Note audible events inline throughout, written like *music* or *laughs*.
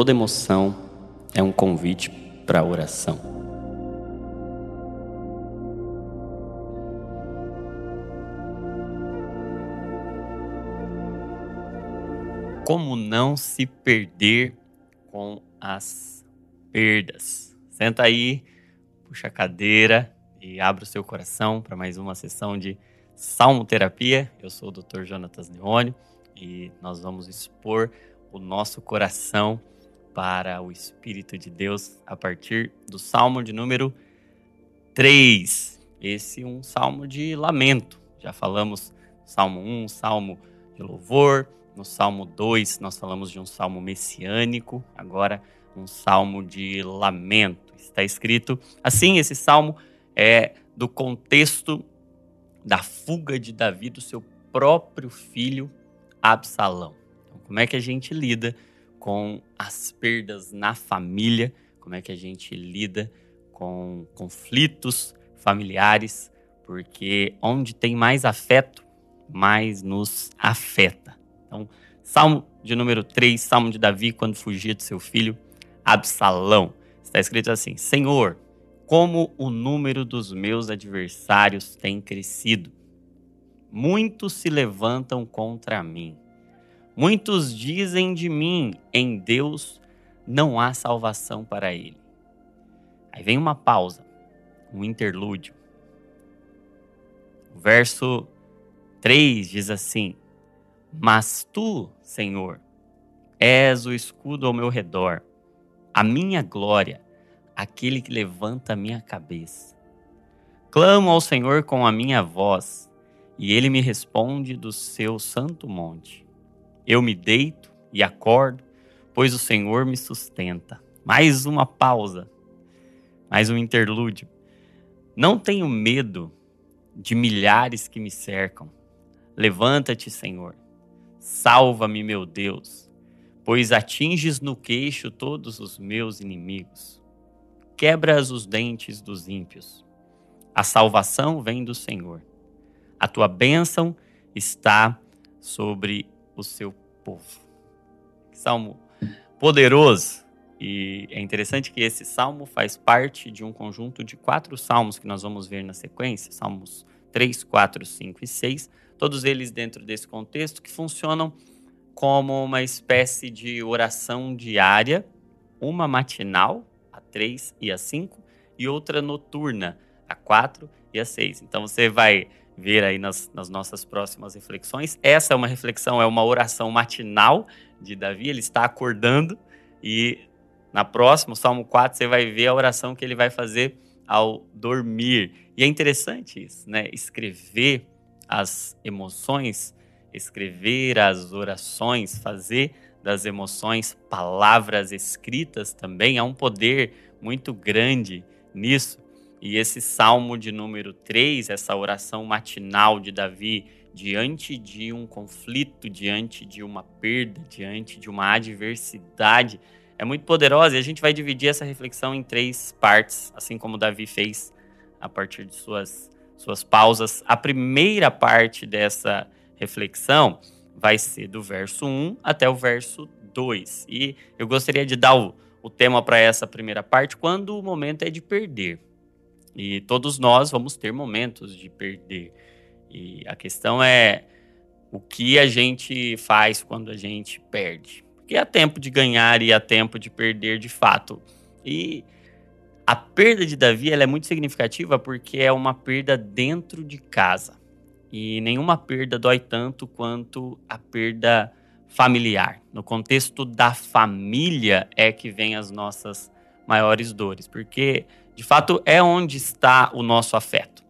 Toda emoção é um convite para oração. Como não se perder com as perdas? Senta aí, puxa a cadeira e abra o seu coração para mais uma sessão de Salmoterapia. Eu sou o Dr. Jonatas Neônio e nós vamos expor o nosso coração para o Espírito de Deus a partir do Salmo de número 3. Esse é um salmo de lamento. Já falamos Salmo 1, Salmo de louvor. No Salmo 2, nós falamos de um salmo messiânico. Agora, um salmo de lamento. Está escrito assim: esse salmo é do contexto da fuga de Davi do seu próprio filho Absalão. Então, como é que a gente lida com as perdas na família? Como é que a gente lida com conflitos familiares? Porque onde tem mais afeto, mais nos afeta. Então, Salmo de número 3, Salmo de Davi, quando fugia de seu filho Absalão. Está escrito assim: Senhor, como o número dos meus adversários tem crescido. Muitos se levantam contra mim. Muitos dizem de mim: em Deus não há salvação para ele. Aí vem uma pausa, um interlúdio. O verso 3 diz assim: Mas tu, Senhor, és o escudo ao meu redor, a minha glória aquele que levanta a minha cabeça. Clamo ao Senhor com a minha voz, e ele me responde do seu santo monte. Eu me deito e acordo, pois o Senhor me sustenta. Mais uma pausa, mais um interlúdio. Não tenho medo de milhares que me cercam. Levanta-te, Senhor. Salva-me, meu Deus, pois atinges no queixo todos os meus inimigos quebras os dentes dos ímpios. A salvação vem do Senhor. A tua bênção está sobre o seu povo. Salmo poderoso. E é interessante que esse salmo faz parte de um conjunto de quatro salmos que nós vamos ver na sequência, salmos 3, 4, 5 e 6, todos eles dentro desse contexto que funcionam como uma espécie de oração diária, uma matinal a 3 e a 5, e outra noturna, a 4 e a 6. Então você vai ver aí nas, nas, nossas próximas reflexões. Essa é uma reflexão, é uma oração matinal de Davi, ele está acordando, e na próxima, o Salmo 4, você vai ver a oração que ele vai fazer ao dormir. E é interessante isso, né? Escrever as emoções, escrever as orações, fazer das emoções, palavras escritas também, há um poder muito grande nisso. E esse salmo de número 3, essa oração matinal de Davi, diante de um conflito, diante de uma perda, diante de uma adversidade, é muito poderosa. E a gente vai dividir essa reflexão em três partes, assim como Davi fez a partir de suas, suas pausas. A primeira parte dessa reflexão vai ser do verso 1 até o verso 2. E eu gostaria de dar o, o tema para essa primeira parte quando o momento é de perder. E todos nós vamos ter momentos de perder. E a questão é o que a gente faz quando a gente perde. Porque há tempo de ganhar e há tempo de perder de fato. E a perda de Davi é muito significativa porque é uma perda dentro de casa. E nenhuma perda dói tanto quanto a perda familiar. No contexto da família é que vem as nossas maiores dores, porque de fato é onde está o nosso afeto.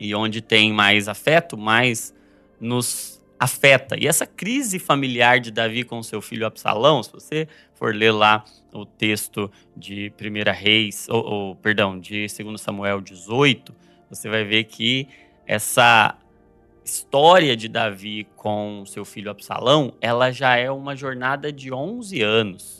E onde tem mais afeto, mais nos afeta. E essa crise familiar de Davi com seu filho Absalão, se você for ler lá o texto de 1 Reis, ou, ou perdão, de 2 Samuel 18, você vai ver que essa história de Davi com seu filho Absalão, ela já é uma jornada de 11 anos.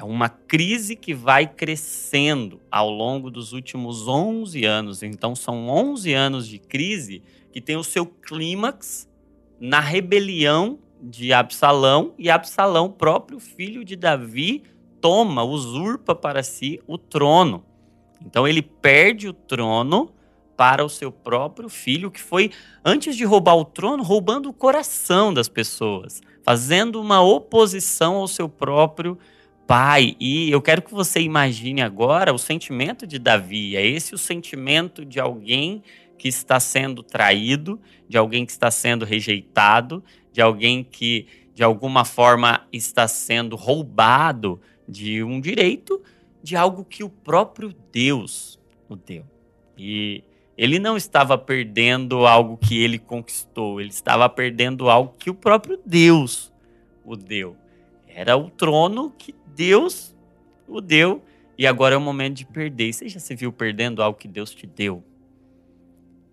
É uma crise que vai crescendo ao longo dos últimos 11 anos. Então, são 11 anos de crise que tem o seu clímax na rebelião de Absalão e Absalão, próprio filho de Davi, toma, usurpa para si o trono. Então ele perde o trono para o seu próprio filho, que foi, antes de roubar o trono, roubando o coração das pessoas, fazendo uma oposição ao seu próprio pai. E eu quero que você imagine agora o sentimento de Davi. É esse o sentimento de alguém que está sendo traído, de alguém que está sendo rejeitado, de alguém que de alguma forma está sendo roubado de um direito, de algo que o próprio Deus o deu. E ele não estava perdendo algo que ele conquistou, ele estava perdendo algo que o próprio Deus o deu. Era o trono que Deus o deu e agora é o momento de perder. Você já se viu perdendo algo que Deus te deu?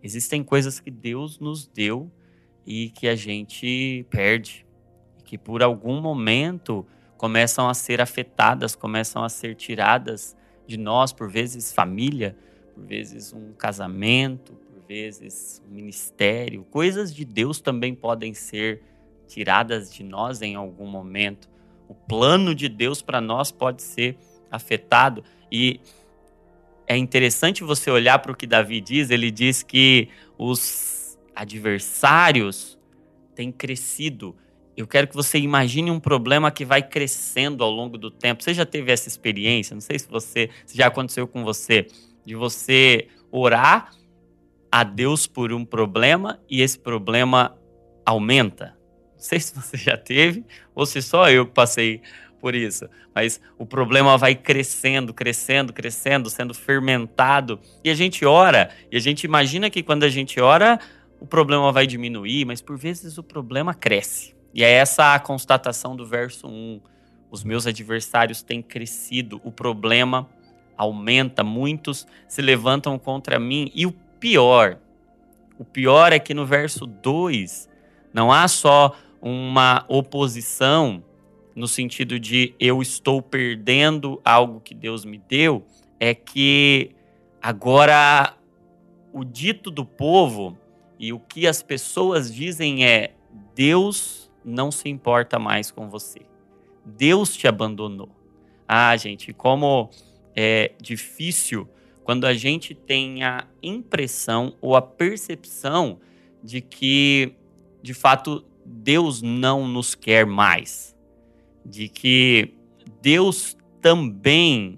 Existem coisas que Deus nos deu e que a gente perde, que por algum momento começam a ser afetadas, começam a ser tiradas de nós, por vezes família, por vezes um casamento, por vezes um ministério. Coisas de Deus também podem ser tiradas de nós em algum momento. O plano de Deus para nós pode ser afetado. E é interessante você olhar para o que Davi diz. Ele diz que os adversários têm crescido. Eu quero que você imagine um problema que vai crescendo ao longo do tempo. Você já teve essa experiência? Não sei se você se já aconteceu com você de você orar a Deus por um problema e esse problema aumenta. Não sei se você já teve ou se só eu passei por isso, mas o problema vai crescendo, crescendo, crescendo, sendo fermentado e a gente ora e a gente imagina que quando a gente ora o problema vai diminuir, mas por vezes o problema cresce. E é essa a constatação do verso 1. Os meus adversários têm crescido, o problema aumenta, muitos se levantam contra mim. E o pior, o pior é que no verso 2 não há só uma oposição no sentido de eu estou perdendo algo que Deus me deu, é que agora o dito do povo e o que as pessoas dizem é: Deus não se importa mais com você. Deus te abandonou. Ah, gente, como é difícil quando a gente tem a impressão ou a percepção de que, de fato, Deus não nos quer mais, de que Deus também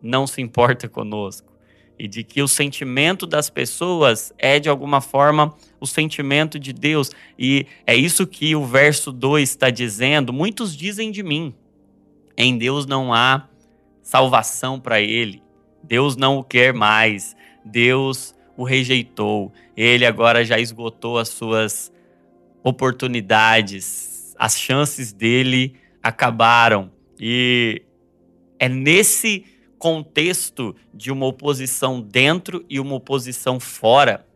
não se importa conosco e de que o sentimento das pessoas é de alguma forma o sentimento de Deus. E é isso que o verso 2 está dizendo. Muitos dizem de mim: em Deus não há salvação para ele. Deus não o quer mais. Deus o rejeitou. Ele agora já esgotou as suas oportunidades. As chances dele acabaram. E é nesse contexto de uma oposição dentro e uma oposição fora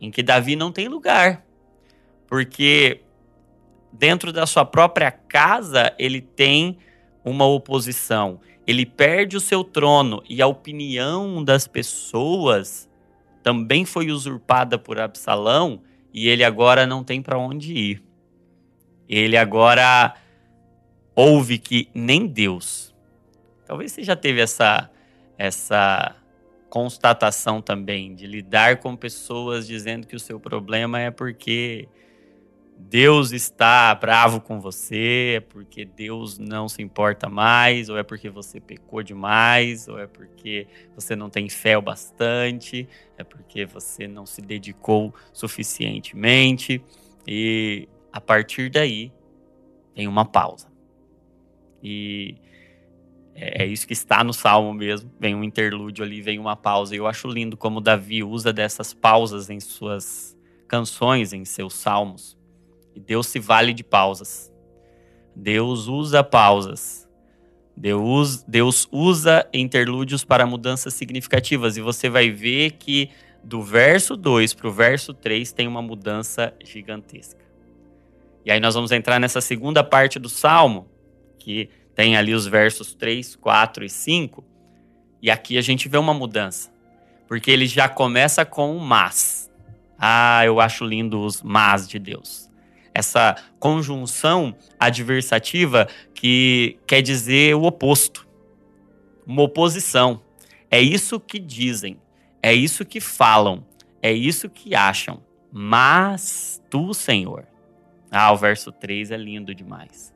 em que Davi não tem lugar. Porque dentro da sua própria casa ele tem uma oposição ele perde o seu trono e a opinião das pessoas também foi usurpada por Absalão e ele agora não tem para onde ir. Ele agora ouve que nem Deus. Talvez você já teve essa essa constatação também de lidar com pessoas dizendo que o seu problema é porque Deus está bravo com você, é porque Deus não se importa mais, ou é porque você pecou demais, ou é porque você não tem fé o bastante, é porque você não se dedicou suficientemente. E a partir daí tem uma pausa. E é, é isso que está no salmo mesmo. Vem um interlúdio ali, vem uma pausa. E eu acho lindo como Davi usa dessas pausas em suas canções, em seus salmos e Deus se vale de pausas. Deus usa pausas. Deus, Deus usa interlúdios para mudanças significativas. E você vai ver que do verso 2 para o verso 3 tem uma mudança gigantesca. E aí nós vamos entrar nessa segunda parte do salmo, que tem ali os versos 3, 4 e 5. E aqui a gente vê uma mudança. Porque ele já começa com um mas. Ah, eu acho lindo os mas de Deus essa conjunção adversativa que quer dizer o oposto, uma oposição. É isso que dizem, é isso que falam, é isso que acham. Mas tu, Senhor. Ah, o verso 3 é lindo demais.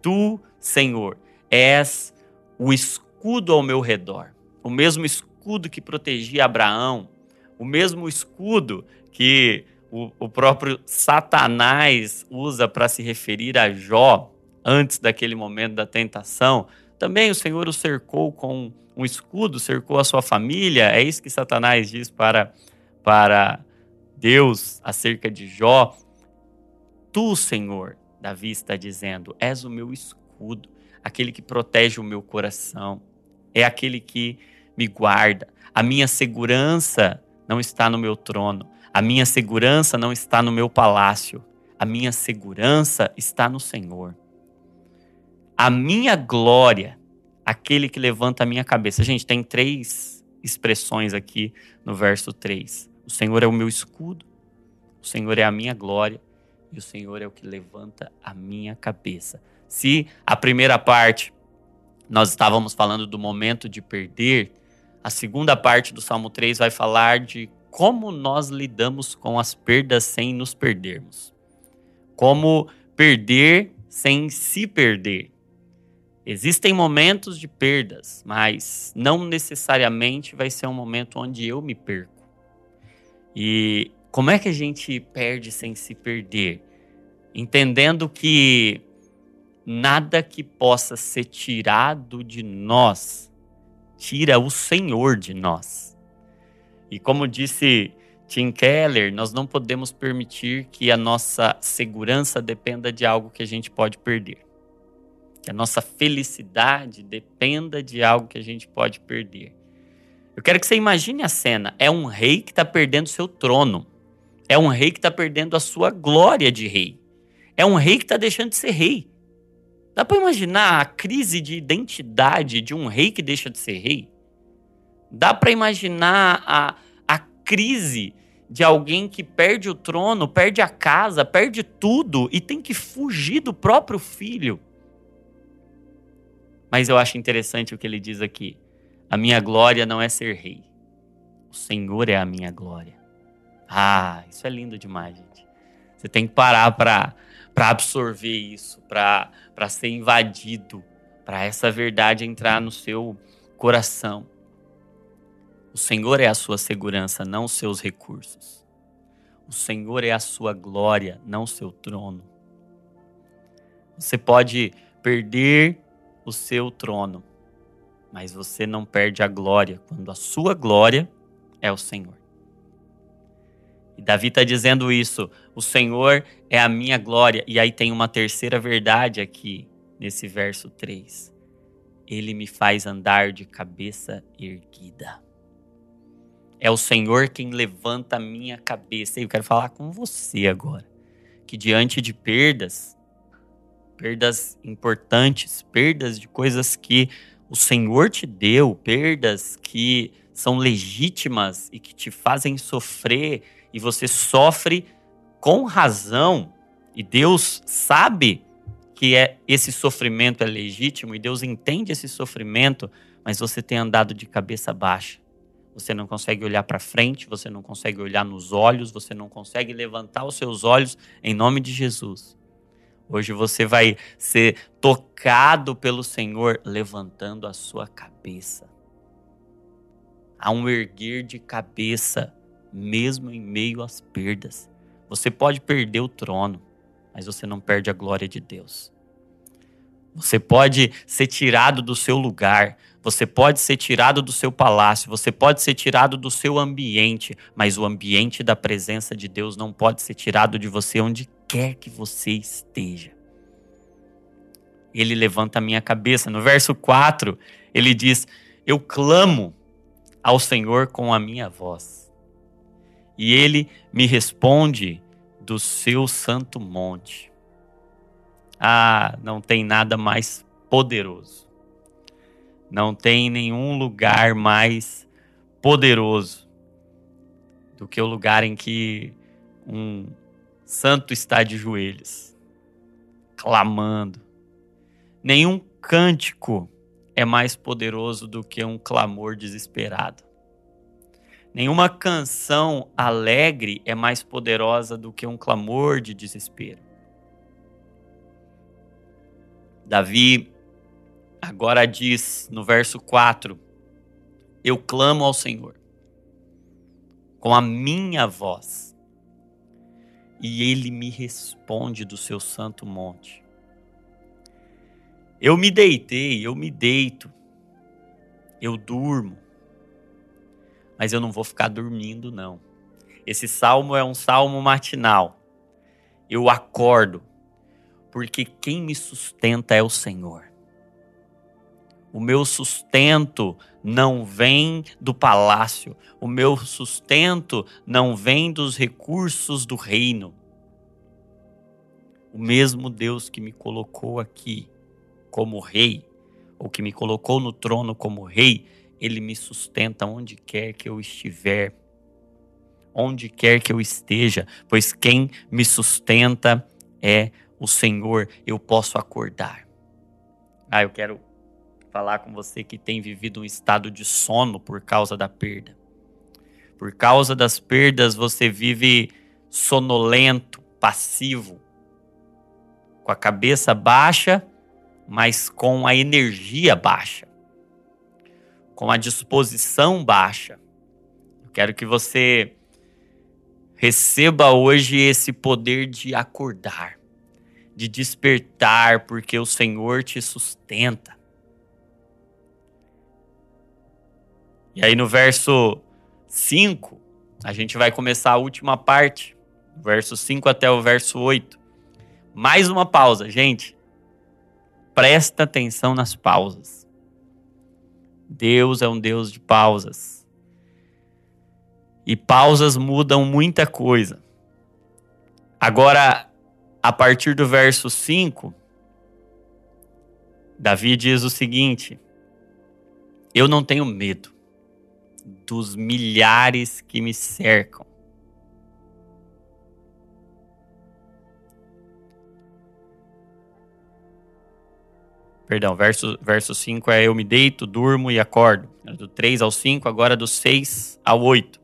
Tu, Senhor, és o escudo ao meu redor, o mesmo escudo que protegia Abraão, o mesmo escudo que o, o próprio Satanás usa para se referir a Jó antes daquele momento da tentação. Também o Senhor o cercou com um escudo, cercou a sua família. É isso que Satanás diz para, para Deus acerca de Jó. Tu, Senhor, Davi está dizendo, és o meu escudo, aquele que protege o meu coração, é aquele que me guarda. A minha segurança não está no meu trono, a minha segurança não está no meu palácio. A minha segurança está no Senhor. A minha glória, aquele que levanta a minha cabeça. Gente, tem três expressões aqui no verso 3. O Senhor é o meu escudo, o Senhor é a minha glória e o Senhor é o que levanta a minha cabeça. Se a primeira parte nós estávamos falando do momento de perder, a segunda parte do Salmo 3 vai falar de como nós lidamos com as perdas sem nos perdermos. Como perder sem se perder. Existem momentos de perdas, mas não necessariamente vai ser um momento onde eu me perco. E como é que a gente perde sem se perder? Entendendo que nada que possa ser tirado de nós tira o Senhor de nós. E como disse Tim Keller, nós não podemos permitir que a nossa segurança dependa de algo que a gente pode perder. Que a nossa felicidade dependa de algo que a gente pode perder. Eu quero que você imagine a cena. É um rei que está perdendo seu trono. É um rei que está perdendo a sua glória de rei. É um rei que está deixando de ser rei. Dá para imaginar a crise de identidade de um rei que deixa de ser rei? Dá para imaginar a, crise de alguém que perde o trono, perde a casa, perde tudo e tem que fugir do próprio filho. Mas eu acho interessante o que ele diz aqui. A minha glória não é ser rei. O Senhor é a minha glória. Ah, isso é lindo demais, gente. Você tem que parar para absorver isso, para ser invadido, para essa verdade entrar no seu coração. O Senhor é a sua segurança, não os seus recursos. O Senhor é a sua glória, não o seu trono. Você pode perder o seu trono, mas você não perde a glória quando a sua glória é o Senhor. E Davi está dizendo isso: o Senhor é a minha glória. E aí tem uma terceira verdade aqui, nesse verso 3. Ele me faz andar de cabeça erguida. É o Senhor quem levanta a minha cabeça. E eu quero falar com você agora. Que diante de perdas, perdas importantes, perdas de coisas que o Senhor te deu, perdas que são legítimas e que te fazem sofrer, e você sofre com razão, e Deus sabe que é esse sofrimento é legítimo, e Deus entende esse sofrimento, mas você tem andado de cabeça baixa você não consegue olhar para frente, você não consegue olhar nos olhos, você não consegue levantar os seus olhos em nome de Jesus. Hoje você vai ser tocado pelo Senhor levantando a sua cabeça. Há um erguer de cabeça, mesmo em meio às perdas. Você pode perder o trono, mas você não perde a glória de Deus. Você pode ser tirado do seu lugar, você pode ser tirado do seu palácio, você pode ser tirado do seu ambiente, mas o ambiente da presença de Deus não pode ser tirado de você onde quer que você esteja. Ele levanta a minha cabeça. No verso 4, ele diz: Eu clamo ao Senhor com a minha voz, e ele me responde do seu santo monte. Ah, não tem nada mais poderoso não tem nenhum lugar mais poderoso do que o lugar em que um santo está de joelhos, clamando. Nenhum cântico é mais poderoso do que um clamor desesperado. Nenhuma canção alegre é mais poderosa do que um clamor de desespero. Davi agora diz no verso 4: Eu clamo ao Senhor com a minha voz, e ele me responde do seu santo monte. Eu me deitei, eu me deito, eu durmo, mas eu não vou ficar dormindo, não. Esse salmo é um salmo matinal. Eu acordo, porque quem me sustenta é o Senhor. O meu sustento não vem do palácio, o meu sustento não vem dos recursos do reino. O mesmo Deus que me colocou aqui como rei, ou que me colocou no trono como rei, ele me sustenta onde quer que eu estiver, onde quer que eu esteja, pois quem me sustenta é o Senhor. Eu posso acordar. Ah, eu quero falar com você que tem vivido um estado de sono por causa da perda. Por causa das perdas, você vive sonolento, passivo, com a cabeça baixa mas com a energia baixa, com a disposição baixa. Eu quero que você receba hoje esse poder de acordar, de despertar, porque o Senhor te sustenta. E aí no verso 5, a gente vai começar a última parte, verso 5 até o verso 8. Mais uma pausa, gente presta atenção nas pausas. Deus é um Deus de pausas. E pausas mudam muita coisa. Agora, a partir do verso 5, Davi diz o seguinte: Eu não tenho medo dos milhares que me cercam. Perdão, verso, verso 5 é eu me deito, durmo e acordo. Do 3 ao 5, agora do 6 ao 8.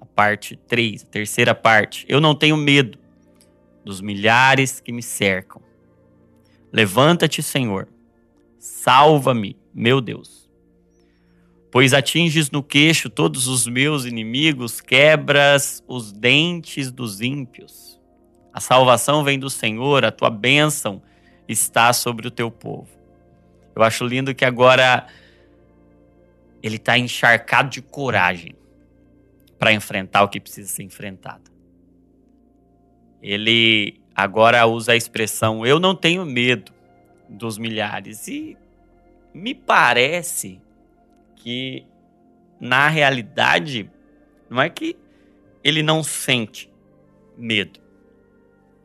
A parte 3, a terceira parte. Eu não tenho medo dos milhares que me cercam. Levanta-te, Senhor. Salva-me, meu Deus. Pois atinges no queixo todos os meus inimigos, quebras os dentes dos ímpios. A salvação vem do Senhor, a tua bênção está sobre o teu povo. Eu acho lindo que agora ele está encharcado de coragem para enfrentar o que precisa ser enfrentado. Ele agora usa a expressão eu não tenho medo dos milhares e me parece que na realidade não é que ele não sente medo.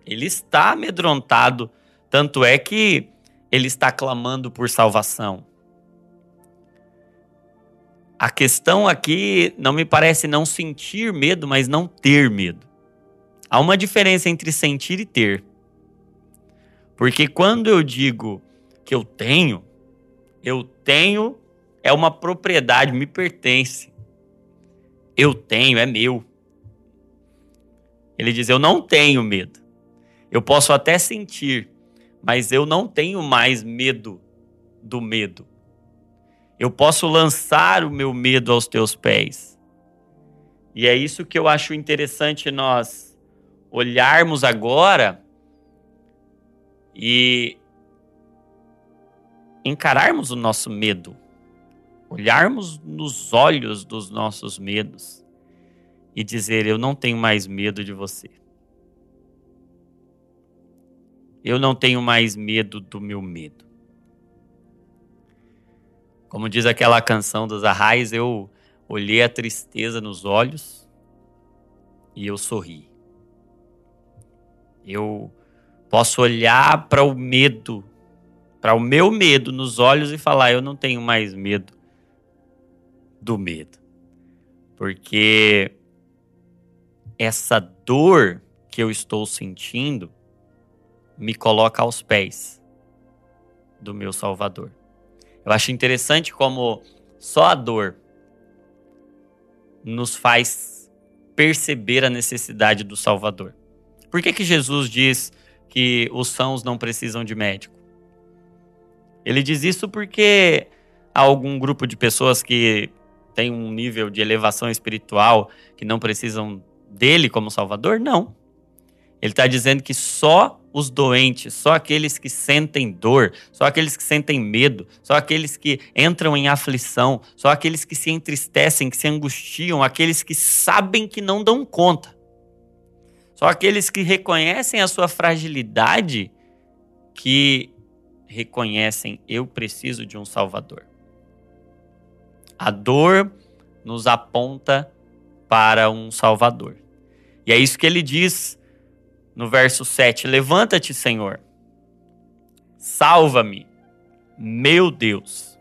Ele está amedrontado tanto é que ele está clamando por salvação. A questão aqui não me parece não sentir medo, mas não ter medo. Há uma diferença entre sentir e ter. Porque quando eu digo que eu tenho, eu tenho é uma propriedade, me pertence. Eu tenho, é meu. Ele diz: Eu não tenho medo. Eu posso até sentir, mas eu não tenho mais medo do medo. Eu posso lançar o meu medo aos teus pés. E é isso que eu acho interessante nós olharmos agora e encararmos o nosso medo, olharmos nos olhos dos nossos medos e dizer: Eu não tenho mais medo de você. Eu não tenho mais medo do meu medo. Como diz aquela canção dos Arrais, eu olhei a tristeza nos olhos e eu sorri. Eu posso olhar para o medo, para o meu medo nos olhos e falar: eu não tenho mais medo do medo. Porque essa dor que eu estou sentindo me coloca aos pés do meu Salvador. Eu acho interessante como só a dor nos faz perceber a necessidade do Salvador. Por que, que Jesus diz que os sãos não precisam de médico? Ele diz isso porque há algum grupo de pessoas que tem um nível de elevação espiritual que não precisam dele como Salvador? Não. Ele está dizendo que só os doentes, só aqueles que sentem dor, só aqueles que sentem medo, só aqueles que entram em aflição, só aqueles que se entristecem, que se angustiam, aqueles que sabem que não dão conta, só aqueles que reconhecem a sua fragilidade, que reconhecem eu preciso de um Salvador. A dor nos aponta para um Salvador. E é isso que ele diz no verso 7: Levanta-te, Senhor, salva-me, meu Deus.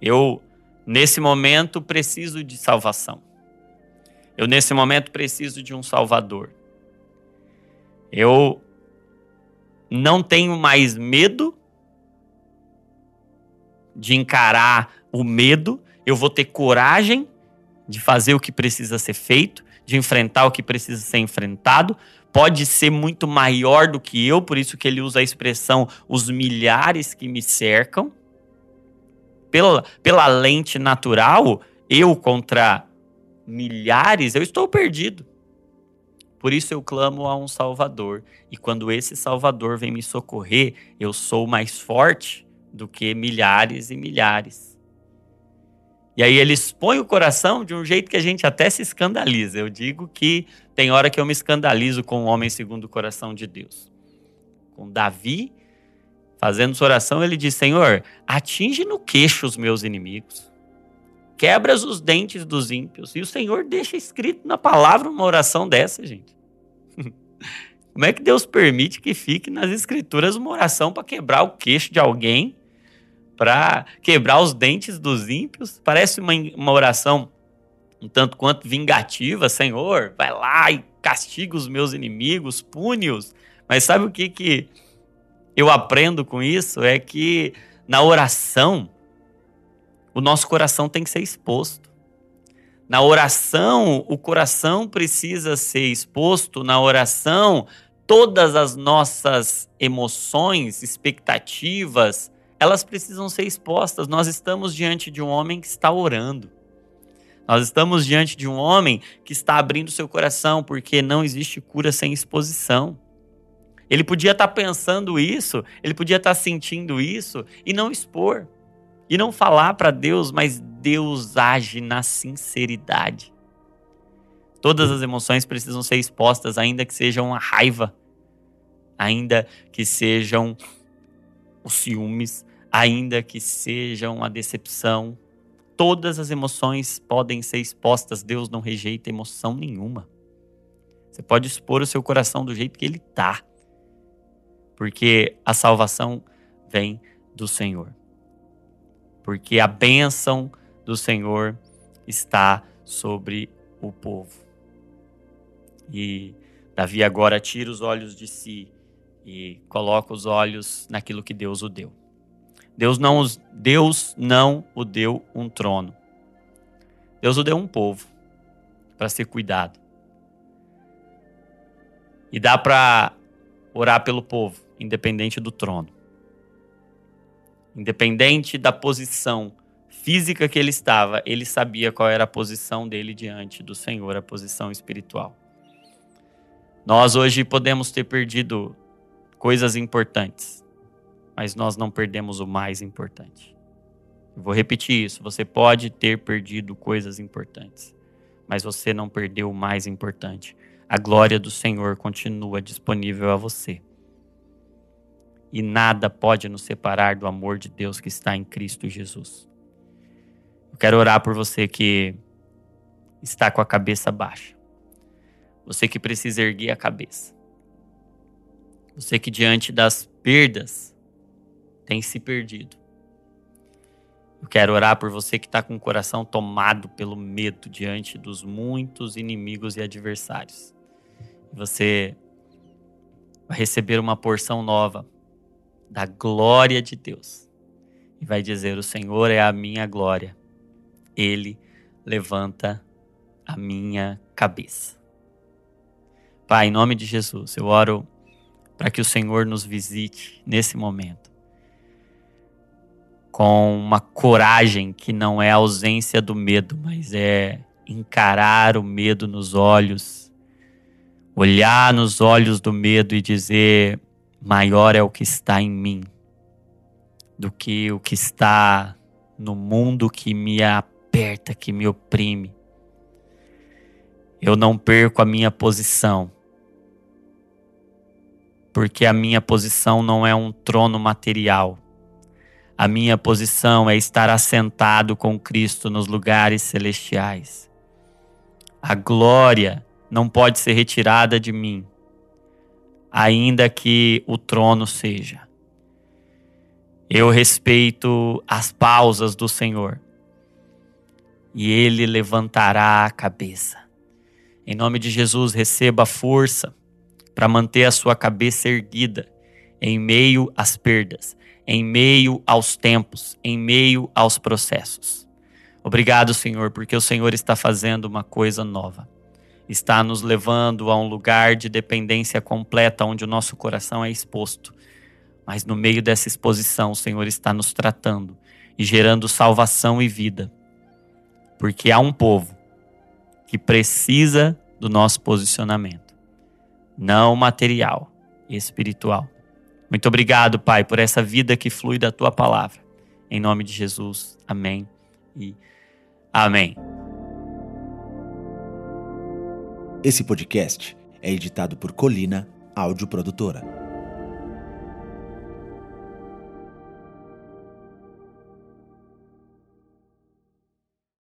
Eu, nesse momento, preciso de salvação. Eu, nesse momento, preciso de um Salvador. Eu não tenho mais medo de encarar o medo, eu vou ter coragem de fazer o que precisa ser feito, de enfrentar o que precisa ser enfrentado. Pode ser muito maior do que eu, por isso que ele usa a expressão os milhares que me cercam. Pela, pela lente natural, eu contra milhares, eu estou perdido. Por isso eu clamo a um Salvador. E quando esse Salvador vem me socorrer, eu sou mais forte do que milhares e milhares. E aí ele expõe o coração de um jeito que a gente até se escandaliza. Eu digo que tem hora que eu me escandalizo com o homem segundo o coração de Deus. Com Davi, fazendo sua oração, ele diz: Senhor, atinge no queixo os meus inimigos, quebras os dentes dos ímpios. E o Senhor deixa escrito na palavra uma oração dessa, gente. *laughs* Como é que Deus permite que fique nas escrituras uma oração para quebrar o queixo de alguém para quebrar os dentes dos ímpios. Parece uma, uma oração um tanto quanto vingativa, Senhor, vai lá e castiga os meus inimigos, pune-os. Mas sabe o que, que eu aprendo com isso? É que na oração, o nosso coração tem que ser exposto. Na oração, o coração precisa ser exposto. Na oração, todas as nossas emoções, expectativas, elas precisam ser expostas. Nós estamos diante de um homem que está orando. Nós estamos diante de um homem que está abrindo seu coração, porque não existe cura sem exposição. Ele podia estar pensando isso, ele podia estar sentindo isso e não expor. E não falar para Deus, mas Deus age na sinceridade. Todas as emoções precisam ser expostas, ainda que sejam a raiva, ainda que sejam os ciúmes, ainda que seja uma decepção. Todas as emoções podem ser expostas, Deus não rejeita emoção nenhuma. Você pode expor o seu coração do jeito que ele está, porque a salvação vem do Senhor. Porque a bênção do Senhor está sobre o povo. E Davi agora tira os olhos de si e coloca os olhos naquilo que Deus o deu. Deus não, Deus não o deu um trono. Deus o deu um povo para ser cuidado. E dá para orar pelo povo, independente do trono. Independente da posição física que ele estava, ele sabia qual era a posição dele diante do Senhor, a posição espiritual. Nós hoje podemos ter perdido coisas importantes mas nós não perdemos o mais importante. Eu vou repetir isso: você pode ter perdido coisas importantes, mas você não perdeu o mais importante. A glória do Senhor continua disponível a você. E nada pode nos separar do amor de Deus que está em Cristo Jesus. Eu quero orar por você que está com a cabeça baixa. Você que precisa erguer a cabeça. Você que diante das perdas tem se perdido. Eu quero orar por você que está com o coração tomado pelo medo diante dos muitos inimigos e adversários. Você vai receber uma porção nova da glória de Deus. E vai dizer: O Senhor é a minha glória. Ele levanta a minha cabeça. Pai, em nome de Jesus, eu oro para que o Senhor nos visite nesse momento com uma coragem que não é ausência do medo, mas é encarar o medo nos olhos, olhar nos olhos do medo e dizer: maior é o que está em mim do que o que está no mundo que me aperta, que me oprime. Eu não perco a minha posição, porque a minha posição não é um trono material a minha posição é estar assentado com Cristo nos lugares celestiais. A glória não pode ser retirada de mim, ainda que o trono seja. Eu respeito as pausas do Senhor e Ele levantará a cabeça. Em nome de Jesus, receba força para manter a sua cabeça erguida em meio às perdas, em meio aos tempos, em meio aos processos. Obrigado, Senhor, porque o Senhor está fazendo uma coisa nova. Está nos levando a um lugar de dependência completa, onde o nosso coração é exposto. Mas no meio dessa exposição, o Senhor está nos tratando e gerando salvação e vida. Porque há um povo que precisa do nosso posicionamento, não material, espiritual. Muito obrigado, Pai, por essa vida que flui da tua palavra. Em nome de Jesus. Amém e amém. Esse podcast é editado por Colina Áudio Produtora.